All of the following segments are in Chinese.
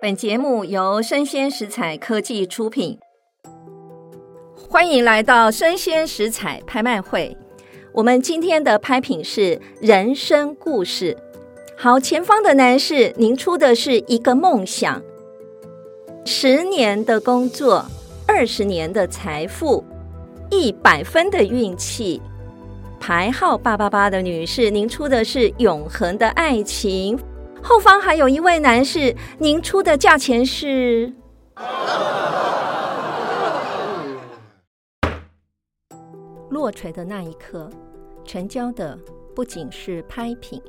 本节目由生鲜食材科技出品，欢迎来到生鲜食材拍卖会。我们今天的拍品是人生故事。好，前方的男士，您出的是一个梦想，十年的工作，二十年的财富，一百分的运气。牌号八八八的女士，您出的是永恒的爱情。后方还有一位男士，您出的价钱是？落锤的那一刻，成交的不仅是拍品，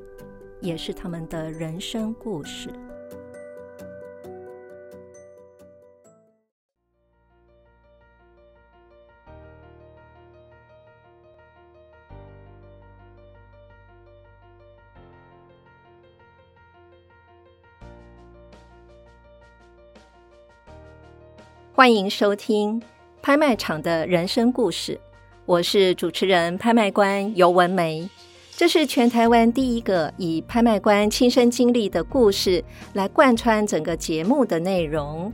也是他们的人生故事。欢迎收听拍卖场的人生故事，我是主持人拍卖官游文梅。这是全台湾第一个以拍卖官亲身经历的故事来贯穿整个节目的内容。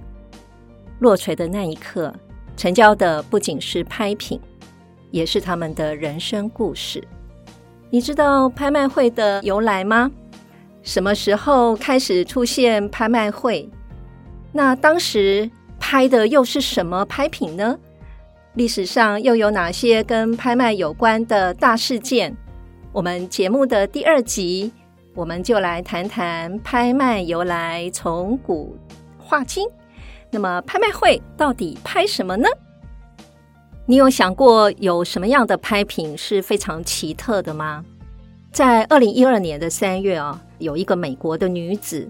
落锤的那一刻，成交的不仅是拍品，也是他们的人生故事。你知道拍卖会的由来吗？什么时候开始出现拍卖会？那当时。拍的又是什么拍品呢？历史上又有哪些跟拍卖有关的大事件？我们节目的第二集，我们就来谈谈拍卖由来，从古话今。那么，拍卖会到底拍什么呢？你有想过有什么样的拍品是非常奇特的吗？在二零一二年的三月啊，有一个美国的女子。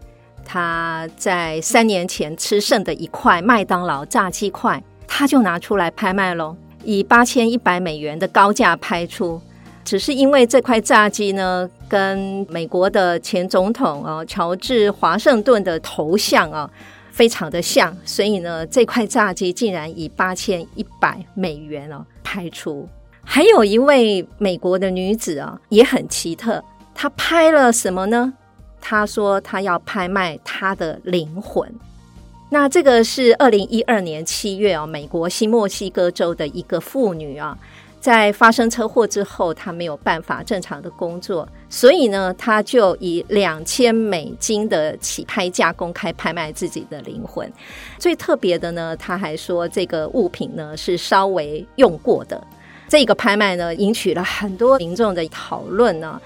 他在三年前吃剩的一块麦当劳炸鸡块，他就拿出来拍卖喽，以八千一百美元的高价拍出。只是因为这块炸鸡呢，跟美国的前总统哦乔治华盛顿的头像啊非常的像，所以呢，这块炸鸡竟然以八千一百美元哦拍出。还有一位美国的女子啊，也很奇特，她拍了什么呢？他说他要拍卖他的灵魂。那这个是二零一二年七月啊，美国新墨西哥州的一个妇女啊，在发生车祸之后，她没有办法正常的工作，所以呢，她就以两千美金的起拍价公开拍卖自己的灵魂。最特别的呢，他还说这个物品呢是稍微用过的。这个拍卖呢，引起了很多民众的讨论呢。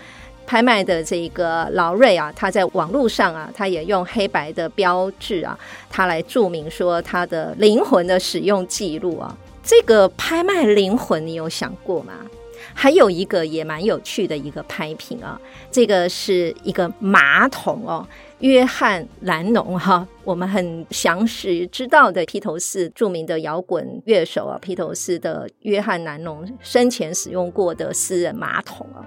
拍卖的这个劳瑞啊，他在网络上啊，他也用黑白的标志啊，他来注明说他的灵魂的使用记录啊。这个拍卖灵魂，你有想过吗？还有一个也蛮有趣的一个拍品啊，这个是一个马桶哦，约翰兰农哈，我们很详实知道的披头士著名的摇滚乐手啊，披头士的约翰兰农生前使用过的私人马桶啊。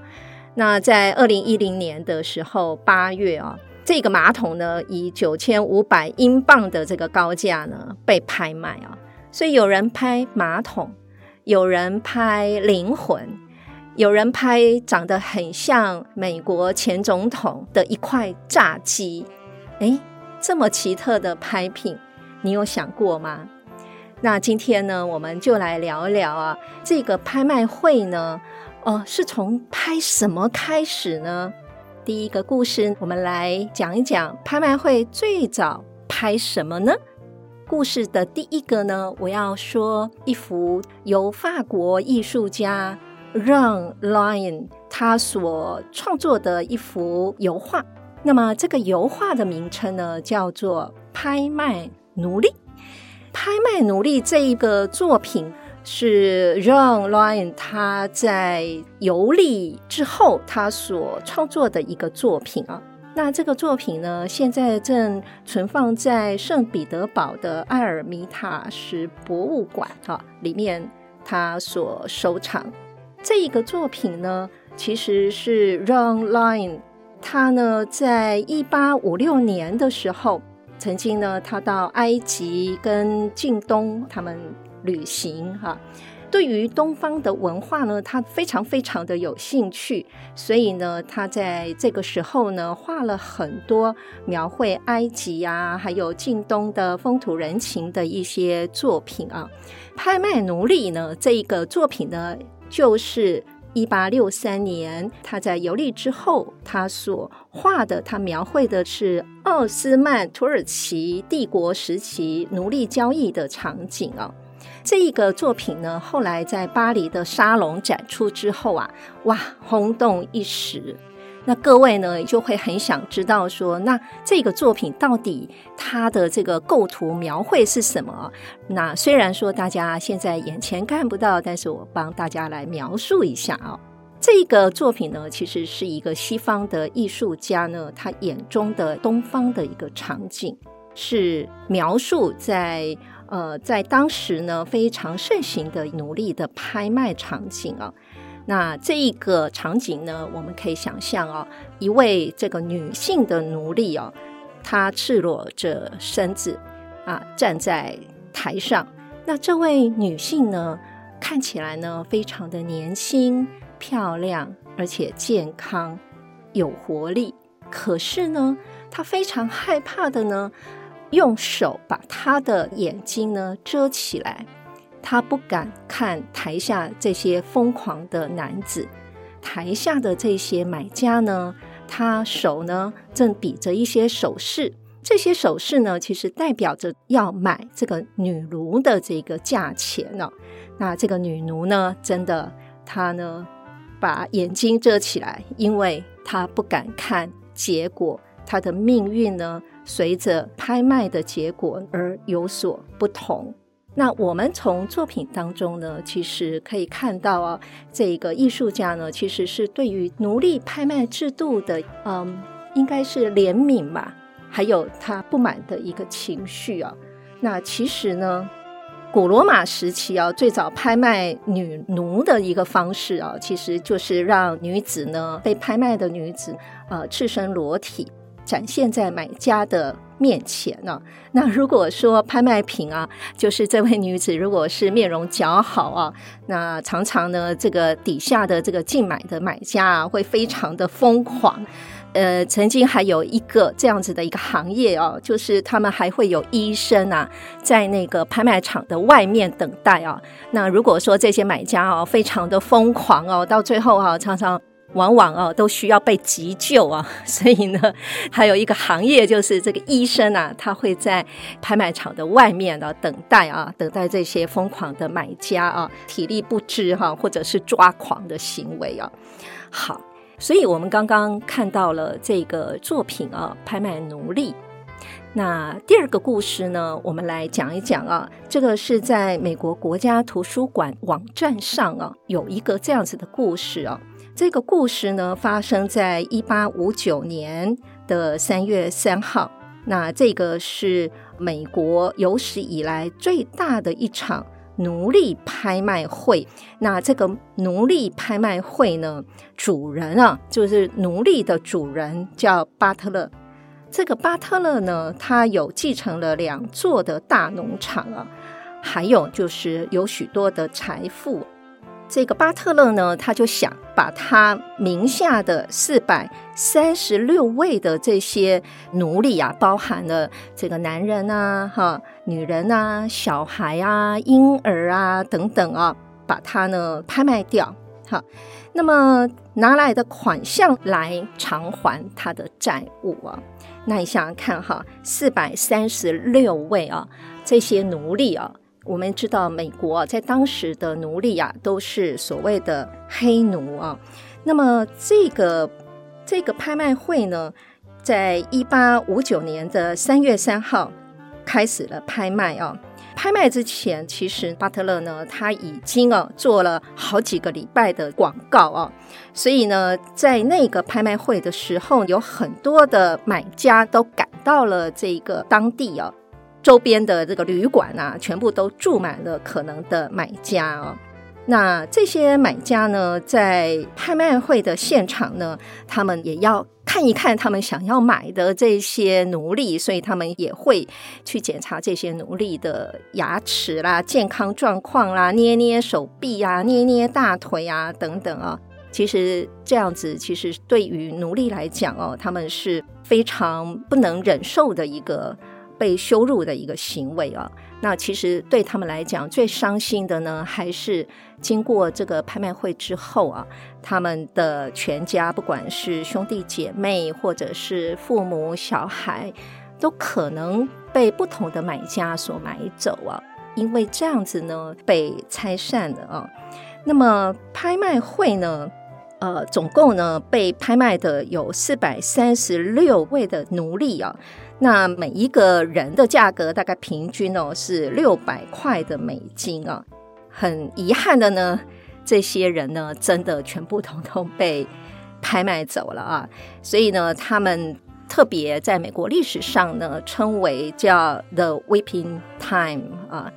那在二零一零年的时候，八月啊，这个马桶呢，以九千五百英镑的这个高价呢被拍卖啊，所以有人拍马桶，有人拍灵魂，有人拍长得很像美国前总统的一块炸鸡，诶，这么奇特的拍品，你有想过吗？那今天呢，我们就来聊聊啊，这个拍卖会呢。哦，是从拍什么开始呢？第一个故事，我们来讲一讲拍卖会最早拍什么呢？故事的第一个呢，我要说一幅由法国艺术家让 Lion 他所创作的一幅油画。那么这个油画的名称呢，叫做《拍卖奴隶》。拍卖奴隶这一个作品。是 Jean Lion 他在游历之后他所创作的一个作品啊。那这个作品呢，现在正存放在圣彼得堡的埃尔米塔什博物馆啊里面，他所收藏。这一个作品呢，其实是 Jean Lion 他呢在一八五六年的时候，曾经呢他到埃及跟近东他们。旅行哈，对于东方的文化呢，他非常非常的有兴趣，所以呢，他在这个时候呢，画了很多描绘埃及啊，还有近东的风土人情的一些作品啊。拍卖奴隶呢，这一个作品呢，就是一八六三年他在游历之后，他所画的，他描绘的是奥斯曼土耳其帝国时期奴隶交易的场景啊。这一个作品呢，后来在巴黎的沙龙展出之后啊，哇，轰动一时。那各位呢，就会很想知道说，那这个作品到底它的这个构图描绘是什么？那虽然说大家现在眼前看不到，但是我帮大家来描述一下啊。这个作品呢，其实是一个西方的艺术家呢，他眼中的东方的一个场景，是描述在。呃，在当时呢，非常盛行的奴隶的拍卖场景啊，那这一个场景呢，我们可以想象啊，一位这个女性的奴隶哦，她赤裸着身子啊，站在台上。那这位女性呢，看起来呢，非常的年轻、漂亮，而且健康、有活力。可是呢，她非常害怕的呢。用手把他的眼睛呢遮起来，他不敢看台下这些疯狂的男子。台下的这些买家呢，他手呢正比着一些手势，这些手势呢其实代表着要买这个女奴的这个价钱呢。那这个女奴呢，真的她呢把眼睛遮起来，因为她不敢看结果，她的命运呢。随着拍卖的结果而有所不同。那我们从作品当中呢，其实可以看到啊，这个艺术家呢，其实是对于奴隶拍卖制度的，嗯，应该是怜悯吧，还有他不满的一个情绪啊。那其实呢，古罗马时期啊，最早拍卖女奴的一个方式啊，其实就是让女子呢，被拍卖的女子，呃，赤身裸体。展现在买家的面前呢、那如果说拍卖品啊，就是这位女子如果是面容姣好啊，那常常呢，这个底下的这个竞买的买家啊，会非常的疯狂。呃，曾经还有一个这样子的一个行业啊，就是他们还会有医生啊，在那个拍卖场的外面等待啊。那如果说这些买家啊，非常的疯狂哦、到最后啊，常常。往往啊都需要被急救啊，所以呢，还有一个行业就是这个医生啊，他会在拍卖场的外面呢等待啊，等待这些疯狂的买家啊，体力不支哈，或者是抓狂的行为啊。好，所以我们刚刚看到了这个作品啊，拍卖奴隶。那第二个故事呢，我们来讲一讲啊，这个是在美国国家图书馆网站上啊，有一个这样子的故事啊。这个故事呢，发生在一八五九年的三月三号。那这个是美国有史以来最大的一场奴隶拍卖会。那这个奴隶拍卖会呢，主人啊，就是奴隶的主人叫巴特勒。这个巴特勒呢，他有继承了两座的大农场啊，还有就是有许多的财富。这个巴特勒呢，他就想把他名下的四百三十六位的这些奴隶啊，包含了这个男人啊、哈女人啊、小孩啊、婴儿啊等等啊，把它呢拍卖掉，哈，那么拿来的款项来偿还他的债务啊。那你想想看哈，四百三十六位啊，这些奴隶啊。我们知道，美国在当时的奴隶啊，都是所谓的黑奴啊。那么，这个这个拍卖会呢，在一八五九年的三月三号开始了拍卖啊。拍卖之前，其实巴特勒呢，他已经啊做了好几个礼拜的广告啊。所以呢，在那个拍卖会的时候，有很多的买家都赶到了这个当地啊。周边的这个旅馆啊，全部都住满了可能的买家哦。那这些买家呢，在拍卖会的现场呢，他们也要看一看他们想要买的这些奴隶，所以他们也会去检查这些奴隶的牙齿啦、健康状况啦、捏捏手臂啊、捏捏大腿啊等等啊。其实这样子，其实对于奴隶来讲哦，他们是非常不能忍受的一个被羞辱的一个行为啊。那其实对他们来讲，最伤心的呢，还是经过这个拍卖会之后啊，他们的全家，不管是兄弟姐妹，或者是父母小孩，都可能被不同的买家所买走啊，因为这样子呢，被拆散了啊。那么拍卖会呢，呃，总共呢被拍卖的有四百三十六位的奴隶啊。那每一个人的价格大概平均哦是六百块的美金啊，很遗憾的呢，这些人呢真的全部统统被拍卖走了啊，所以呢，他们特别在美国历史上呢称为叫 The Whipping Time 啊，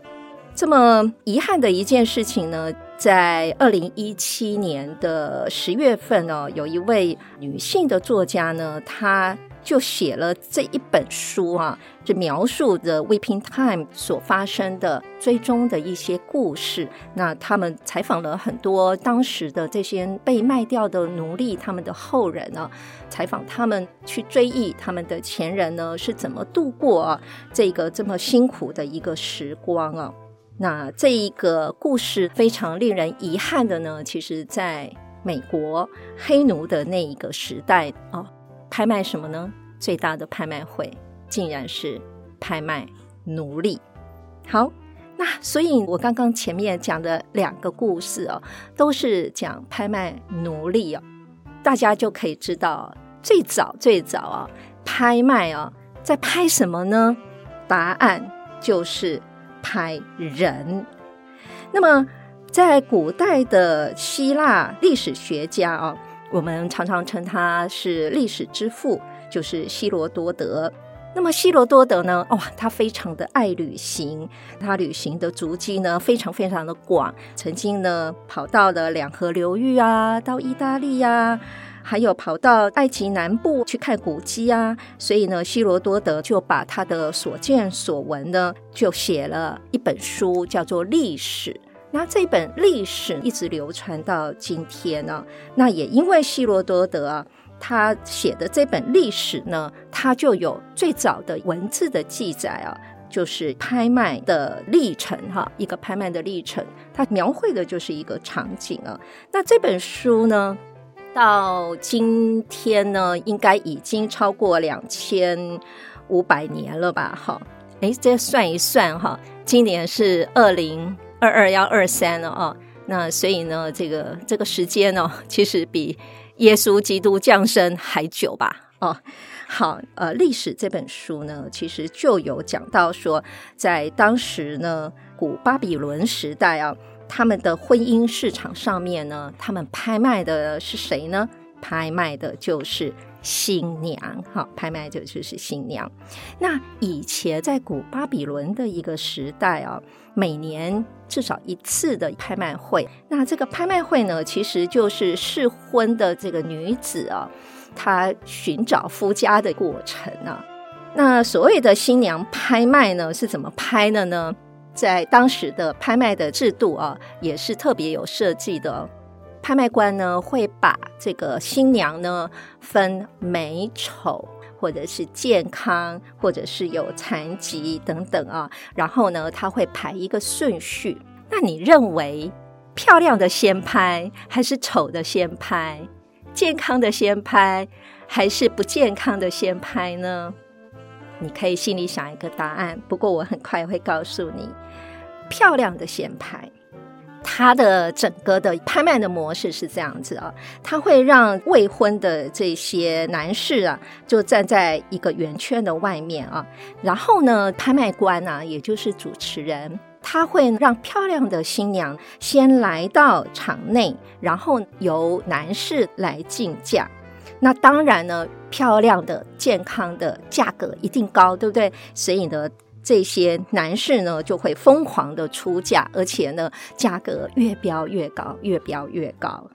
这么遗憾的一件事情呢，在二零一七年的十月份哦，有一位女性的作家呢，她。就写了这一本书啊，就描述的 Whipping Time 所发生的追踪的一些故事。那他们采访了很多当时的这些被卖掉的奴隶，他们的后人呢，采访他们去追忆他们的前人呢是怎么度过这个这么辛苦的一个时光啊。那这一个故事非常令人遗憾的呢，其实在美国黑奴的那一个时代啊。拍卖什么呢？最大的拍卖会竟然是拍卖奴隶。好，那所以我刚刚前面讲的两个故事哦，都是讲拍卖奴隶哦，大家就可以知道最早最早啊，拍卖啊，在拍什么呢？答案就是拍人。那么在古代的希腊历史学家啊。我们常常称他是历史之父，就是希罗多德。那么希罗多德呢？哇，他非常的爱旅行，他旅行的足迹呢非常非常的广，曾经呢跑到了两河流域啊，到意大利呀，还有跑到埃及南部去看古迹啊。所以呢，希罗多德就把他的所见所闻呢，就写了一本书，叫做《历史》。那这本历史一直流传到今天呢、啊。那也因为希罗多德啊，他写的这本历史呢，他就有最早的文字的记载啊，就是拍卖的历程哈、一个拍卖的历程，他描绘的就是一个场景啊。那这本书呢，到今天呢，应该已经超过两千五百年了吧？哈，哎，这算一算哈，今年是二零。二二幺二三了啊，那所以呢，这个这个时间呢，其实比耶稣基督降生还久吧？哦，好，呃，历史这本书呢，其实就有讲到说，在当时呢，古巴比伦时代啊，他们的婚姻市场上面呢，他们拍卖的是谁呢？拍卖的就是新娘，好，拍卖的就是新娘。那以前在古巴比伦的一个时代啊，每年至少一次的拍卖会。那这个拍卖会呢，其实就是适婚的这个女子啊，她寻找夫家的过程啊。那所谓的新娘拍卖呢，是怎么拍的呢？在当时的拍卖的制度啊，也是特别有设计的。拍卖官呢，会把这个新娘呢分美丑，或者是健康，或者是有残疾等等啊。然后呢，他会排一个顺序。那你认为漂亮的先拍，还是丑的先拍？健康的先拍，还是不健康的先拍呢？你可以心里想一个答案。不过我很快会告诉你，漂亮的先拍。它的整个的拍卖的模式是这样子啊，它会让未婚的这些男士啊，就站在一个圆圈的外面啊，然后呢，拍卖官啊，也就是主持人，他会让漂亮的新娘先来到场内，然后由男士来竞价。那当然呢，漂亮的、健康的价格一定高，对不对？所以呢。这些男士呢就会疯狂的出价，而且呢价格越标越高，越标越高。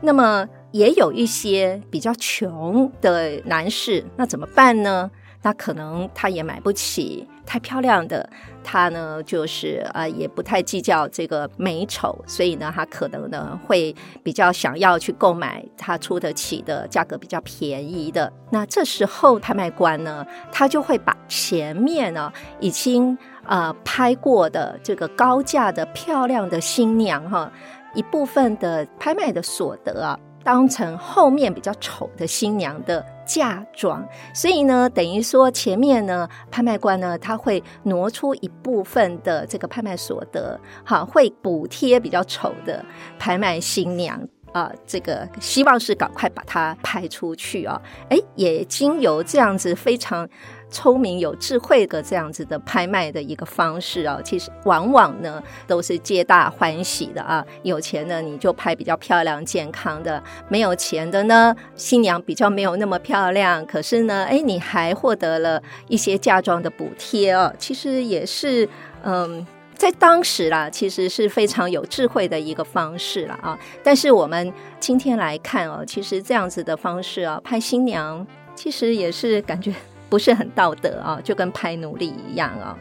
那么也有一些比较穷的男士，那怎么办呢？那可能他也买不起太漂亮的，他呢就是啊、呃、也不太计较这个美丑，所以呢他可能呢会比较想要去购买他出得起的价格比较便宜的。那这时候拍卖官呢，他就会把前面呢已经呃拍过的这个高价的漂亮的新娘哈，一部分的拍卖的所得啊。当成后面比较丑的新娘的嫁妆，所以呢，等于说前面呢，拍卖官呢，他会挪出一部分的这个拍卖所得，好，会补贴比较丑的拍卖新娘啊，这个希望是赶快把它拍出去啊，哎，也经由这样子非常。聪明有智慧的这样子的拍卖的一个方式啊，其实往往呢都是皆大欢喜的啊。有钱的你就拍比较漂亮健康的，没有钱的呢，新娘比较没有那么漂亮，可是呢，哎，你还获得了一些嫁妆的补贴啊。其实也是，嗯，在当时啦，其实是非常有智慧的一个方式了啊。但是我们今天来看哦，其实这样子的方式啊，拍新娘其实也是感觉。不是很道德啊，就跟拍奴隶一样啊。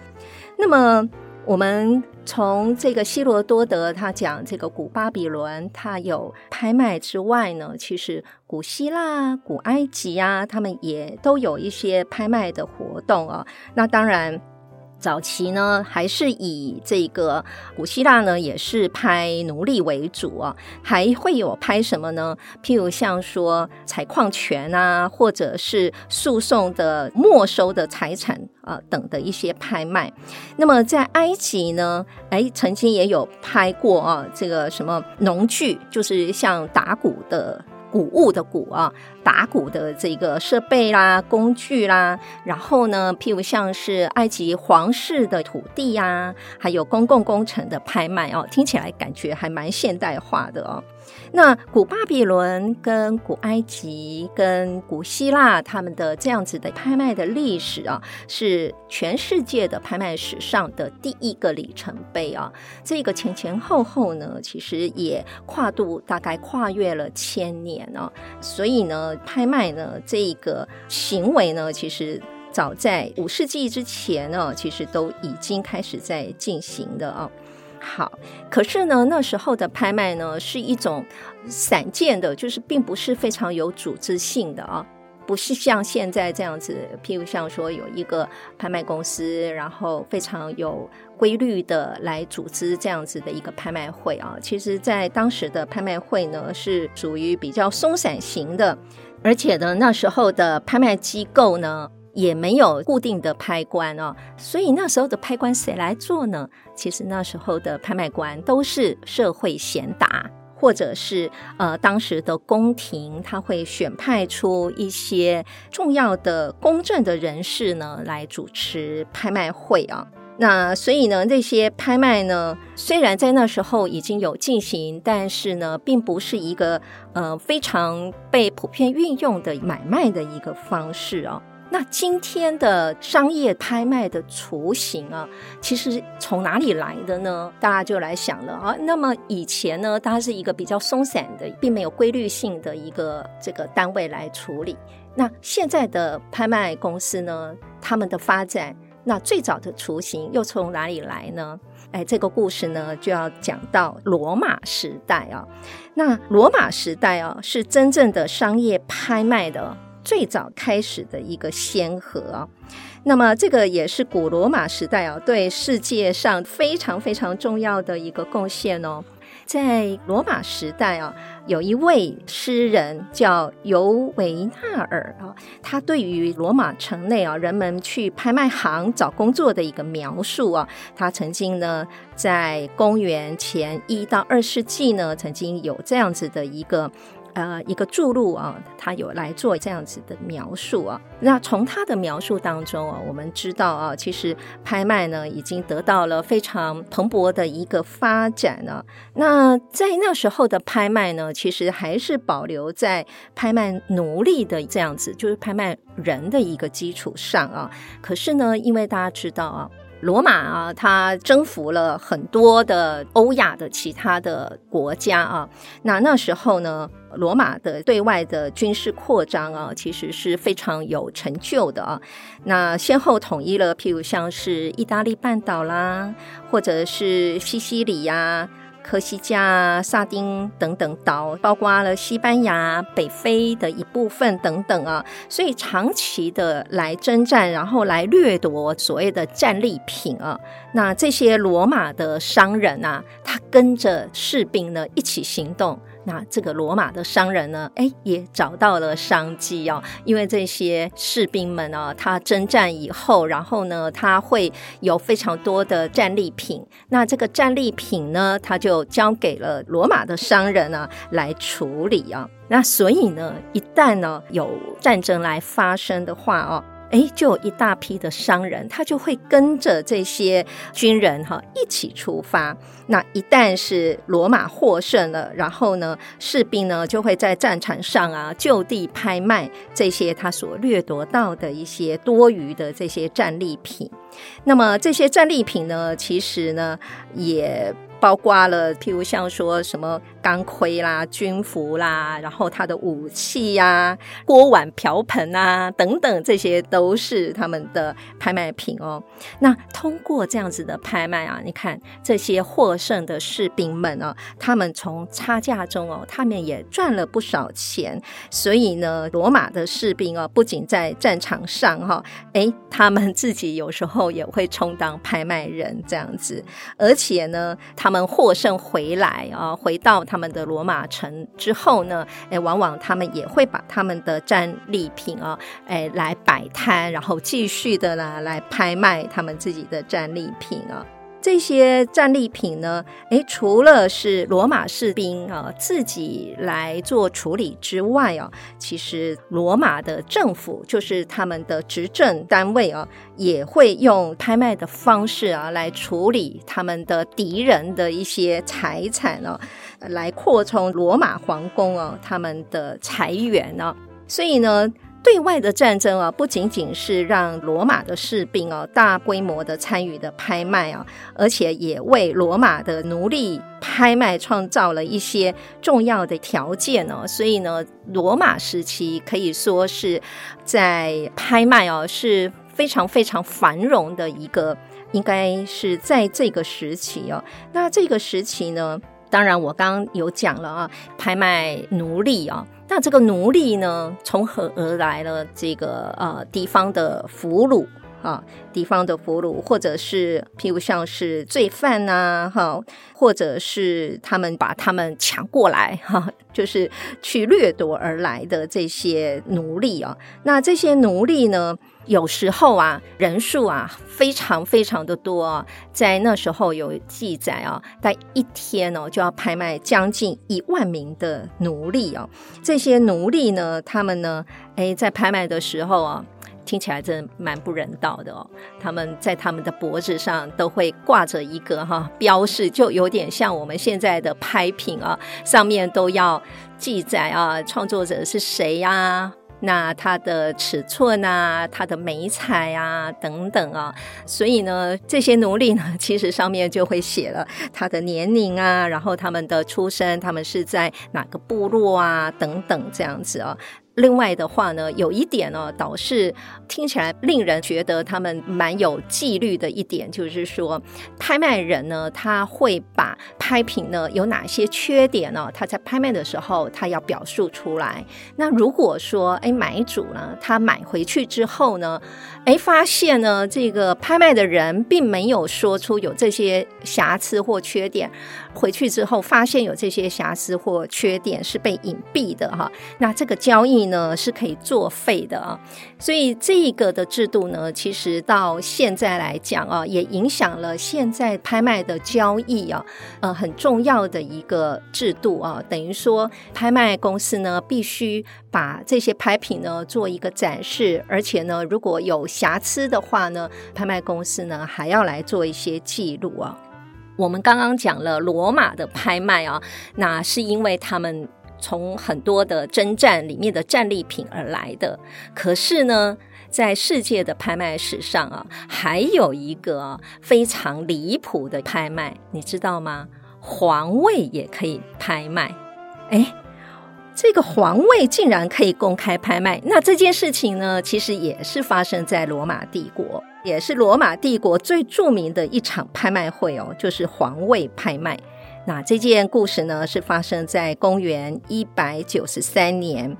那么，我们从这个希罗多德他讲这个古巴比伦，他有拍卖之外呢，其实古希腊、古埃及啊，他们也都有一些拍卖的活动啊。那当然。早期呢，还是以这个古希腊呢，也是拍奴隶为主啊，还会有拍什么呢？譬如像说采矿权啊，或者是诉讼的没收的财产啊等的一些拍卖。那么在埃及呢，哎，曾经也有拍过啊，这个什么农具，就是像打鼓的。谷物的谷啊，打鼓的这个设备啦、工具啦，然后呢，譬如像是埃及皇室的土地呀，还有公共工程的拍卖哦，听起来感觉还蛮现代化的哦。那古巴比伦跟古埃及跟古希腊他们的这样子的拍卖的历史啊，是全世界的拍卖史上的第一个里程碑啊。这个前前后后呢，其实也跨度大概跨越了千年啊。所以呢，拍卖呢这个行为呢，其实早在五世纪之前呢，其实都已经开始在进行的啊。好，可是呢，那时候的拍卖呢，是一种散件的，就是并不是非常有组织性的啊，不是像现在这样子，譬如像说有一个拍卖公司，然后非常有规律的来组织这样子的一个拍卖会啊。其实，在当时的拍卖会呢，是属于比较松散型的，而且呢，那时候的拍卖机构呢。也没有固定的拍官哦，所以那时候的拍官谁来做呢？其实那时候的拍卖官都是社会贤达，或者是呃当时的宫廷，他会选派出一些重要的公正的人士呢来主持拍卖会啊。那所以呢，这些拍卖呢，虽然在那时候已经有进行，但是呢，并不是一个呃非常被普遍运用的买卖的一个方式啊。那今天的商业拍卖的雏形啊，其实从哪里来的呢？大家就来想了啊。那么以前呢，它是一个比较松散的，并没有规律性的一个这个单位来处理。那现在的拍卖公司呢，他们的发展，那最早的雏形又从哪里来呢？哎，这个故事呢，就要讲到罗马时代啊。那罗马时代啊，是真正的商业拍卖的。最早开始的一个先河，那么这个也是古罗马时代啊，对世界上非常非常重要的一个贡献哦。在罗马时代啊，有一位诗人叫尤维纳尔啊，他对于罗马城内啊人们去拍卖行找工作的一个描述啊，他曾经呢在公元前一到二世纪呢，曾经有这样子的一个。呃一个注录啊，他有来做这样子的描述啊。那从他的描述当中啊，我们知道啊，其实拍卖呢已经得到了非常蓬勃的一个发展啊。那在那时候的拍卖呢，其实还是保留在拍卖奴隶的这样子，就是拍卖人的一个基础上啊。可是呢，因为大家知道啊。罗马啊，它征服了很多的欧亚的其他的国家啊。那那时候呢，罗马的对外的军事扩张啊，其实是非常有成就的啊。那先后统一了，譬如像是意大利半岛啦，或者是西西里呀。科西嘉、萨丁等等岛，包括了西班牙、北非的一部分等等啊，所以长期的来征战，然后来掠夺所谓的战利品啊。那这些罗马的商人啊，他跟着士兵呢一起行动。那这个罗马的商人呢，哎，也找到了商机哦，因为这些士兵们啊，他征战以后，然后呢，他会有非常多的战利品。那这个战利品呢，他就交给了罗马的商人呢来处理啊。那所以呢，一旦呢有战争来发生的话哦。哎，就有一大批的商人，他就会跟着这些军人哈一起出发。那一旦是罗马获胜了，然后呢，士兵呢就会在战场上啊就地拍卖这些他所掠夺到的一些多余的这些战利品。那么这些战利品呢，其实呢也。包括了，譬如像说什么钢盔啦、军服啦，然后他的武器呀、啊、锅碗瓢盆啊等等，这些都是他们的拍卖品哦。那通过这样子的拍卖啊，你看这些获胜的士兵们啊，他们从差价中哦，他们也赚了不少钱。所以呢，罗马的士兵啊，不仅在战场上哈，诶，他们自己有时候也会充当拍卖人这样子，而且呢，他们获胜回来啊，回到他们的罗马城之后呢，哎，往往他们也会把他们的战利品啊，哎，来摆摊，然后继续的呢来拍卖他们自己的战利品啊。这些战利品呢，诶，除了是罗马士兵啊自己来做处理之外啊，其实罗马的政府就是他们的执政单位啊，也会用拍卖的方式啊来处理他们的敌人的一些财产啊，来扩充罗马皇宫啊他们的财源啊，所以呢。对外的战争啊，不仅仅是让罗马的士兵啊大规模的参与的拍卖啊，而且也为罗马的奴隶拍卖创造了一些重要的条件哦。所以呢，罗马时期可以说是在拍卖哦是非常非常繁荣的一个，应该是在这个时期哦。那这个时期呢，当然我刚刚有讲了啊，拍卖奴隶啊。那这个奴隶呢，从何而来了？这个呃，敌方的俘虏啊，敌方的俘虏，或者是譬如像是罪犯呐、哈，或者是他们把他们抢过来，哈，就是去掠夺而来的这些奴隶啊。那这些奴隶呢？有时候啊，人数啊非常非常的多啊，在那时候有记载啊，在一天哦就要拍卖将近一万名的奴隶哦。这些奴隶呢，他们呢，诶，在拍卖的时候啊，听起来真的蛮不人道的哦。他们在他们的脖子上都会挂着一个哈标示，就有点像我们现在的拍品啊，上面都要记载啊，创作者是谁呀？那它的尺寸啊，它的眉材啊，等等啊，所以呢，这些奴隶呢，其实上面就会写了他的年龄啊，然后他们的出身，他们是在哪个部落啊，等等这样子啊。另外的话呢，有一点呢，倒是听起来令人觉得他们蛮有纪律的一点，就是说，拍卖人呢，他会把拍品呢有哪些缺点呢，他在拍卖的时候他要表述出来。那如果说，哎，买主呢，他买回去之后呢，哎，发现呢，这个拍卖的人并没有说出有这些瑕疵或缺点，回去之后发现有这些瑕疵或缺点是被隐蔽的哈，那这个交易。呢是可以作废的啊。所以这个的制度呢，其实到现在来讲啊，也影响了现在拍卖的交易啊，呃，很重要的一个制度啊，等于说拍卖公司呢必须把这些拍品呢做一个展示，而且呢，如果有瑕疵的话呢，拍卖公司呢还要来做一些记录啊。我们刚刚讲了罗马的拍卖啊，那是因为他们从很多的征战里面的战利品而来的。可是呢，在世界的拍卖史上啊，还有一个非常离谱的拍卖，你知道吗？皇位也可以拍卖，哎。这个皇位竟然可以公开拍卖，那这件事情呢，其实也是发生在罗马帝国，也是罗马帝国最著名的一场拍卖会哦，就是皇位拍卖。那这件故事呢，是发生在公元一百九十三年，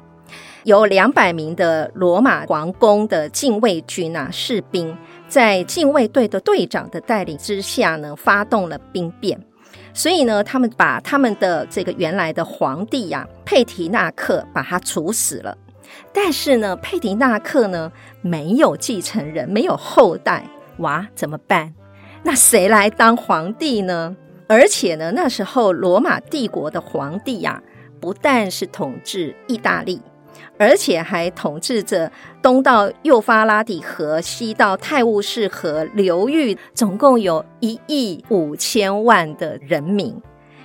有两百名的罗马皇宫的禁卫军啊士兵，在禁卫队的队长的带领之下呢，发动了兵变。所以呢，他们把他们的这个原来的皇帝呀、啊，佩提纳克把他处死了。但是呢，佩迪纳克呢没有继承人，没有后代，哇，怎么办？那谁来当皇帝呢？而且呢，那时候罗马帝国的皇帝呀、啊，不但是统治意大利。而且还统治着东到幼发拉底河，西到泰晤士河流域，总共有一亿五千万的人民，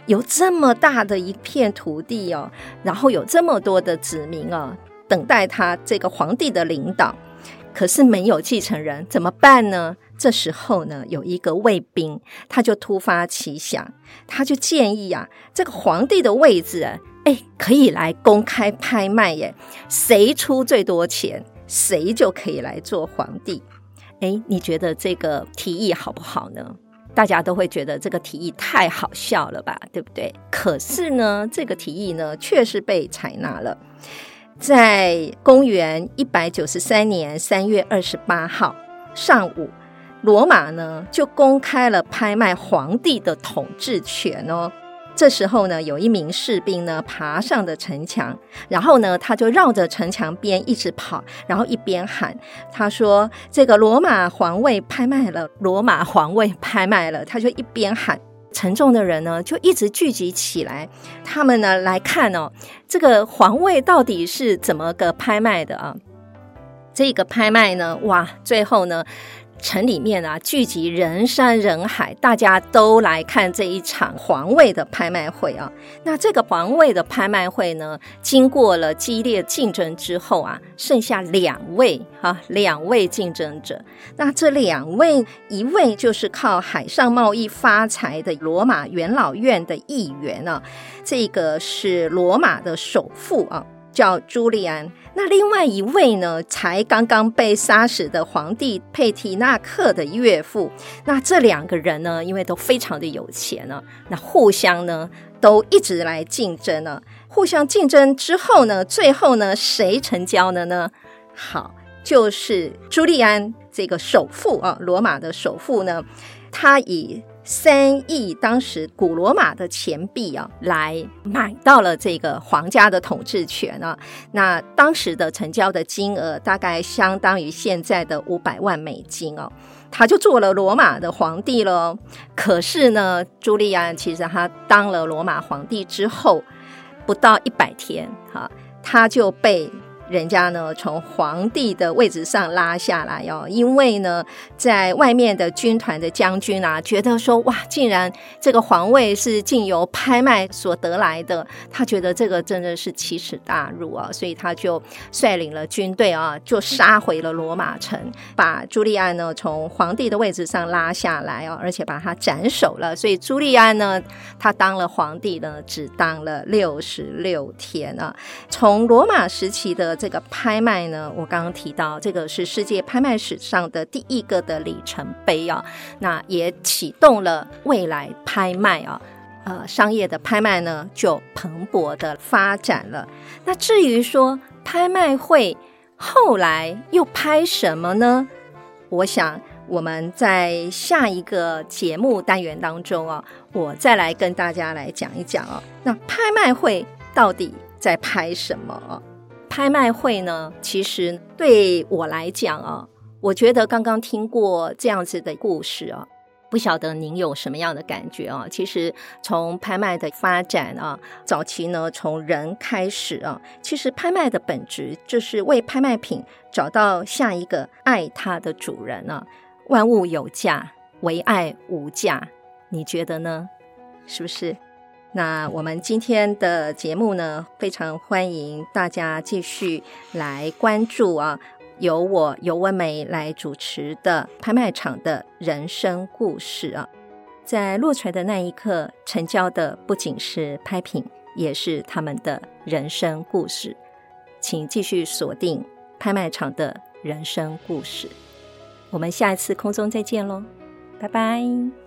有这么大的一片土地哦，然后有这么多的子民啊，等待他这个皇帝的领导，可是没有继承人，怎么办呢？这时候呢，有一个卫兵，他就突发奇想，他就建议啊，这个皇帝的位置啊。哎，可以来公开拍卖耶！谁出最多钱，谁就可以来做皇帝。哎，你觉得这个提议好不好呢？大家都会觉得这个提议太好笑了吧，对不对？可是呢，这个提议呢，确实被采纳了。在公元一百九十三年三月二十八号上午，罗马呢就公开了拍卖皇帝的统治权哦。这时候呢，有一名士兵呢爬上的城墙，然后呢，他就绕着城墙边一直跑，然后一边喊：“他说这个罗马皇位拍卖了，罗马皇位拍卖了。”他就一边喊，沉重的人呢就一直聚集起来，他们呢来看哦，这个皇位到底是怎么个拍卖的啊？这个拍卖呢，哇，最后呢。城里面啊，聚集人山人海，大家都来看这一场皇位的拍卖会啊。那这个皇位的拍卖会呢，经过了激烈竞争之后啊，剩下两位哈、啊，两位竞争者。那这两位，一位就是靠海上贸易发财的罗马元老院的议员啊，这个是罗马的首富啊。叫朱利安，那另外一位呢，才刚刚被杀死的皇帝佩提纳克的岳父。那这两个人呢，因为都非常的有钱呢，那互相呢都一直来竞争呢，互相竞争之后呢，最后呢谁成交了呢？好，就是朱利安这个首富啊，罗马的首富呢，他以。三亿当时古罗马的钱币啊，来买到了这个皇家的统治权啊。那当时的成交的金额大概相当于现在的五百万美金哦。他就做了罗马的皇帝了。可是呢，朱利安其实他当了罗马皇帝之后，不到一百天，哈，他就被。人家呢，从皇帝的位置上拉下来哦，因为呢，在外面的军团的将军啊，觉得说哇，竟然这个皇位是经由拍卖所得来的，他觉得这个真的是奇耻大辱啊，所以他就率领了军队啊，就杀回了罗马城，把朱利安呢从皇帝的位置上拉下来哦，而且把他斩首了。所以朱利安呢，他当了皇帝呢，只当了六十六天啊，从罗马时期的。这个拍卖呢，我刚刚提到，这个是世界拍卖史上的第一个的里程碑啊，那也启动了未来拍卖啊，呃，商业的拍卖呢就蓬勃的发展了。那至于说拍卖会后来又拍什么呢？我想我们在下一个节目单元当中啊，我再来跟大家来讲一讲啊，那拍卖会到底在拍什么？拍卖会呢，其实对我来讲啊，我觉得刚刚听过这样子的故事啊。不晓得您有什么样的感觉啊？其实从拍卖的发展啊，早期呢，从人开始啊，其实拍卖的本质就是为拍卖品找到下一个爱它的主人啊。万物有价，唯爱无价，你觉得呢？是不是？那我们今天的节目呢，非常欢迎大家继续来关注啊。由我尤文梅来主持的拍卖场的人生故事啊，在落槌的那一刻，成交的不仅是拍品，也是他们的人生故事。请继续锁定拍卖场的人生故事。我们下一次空中再见喽，拜拜。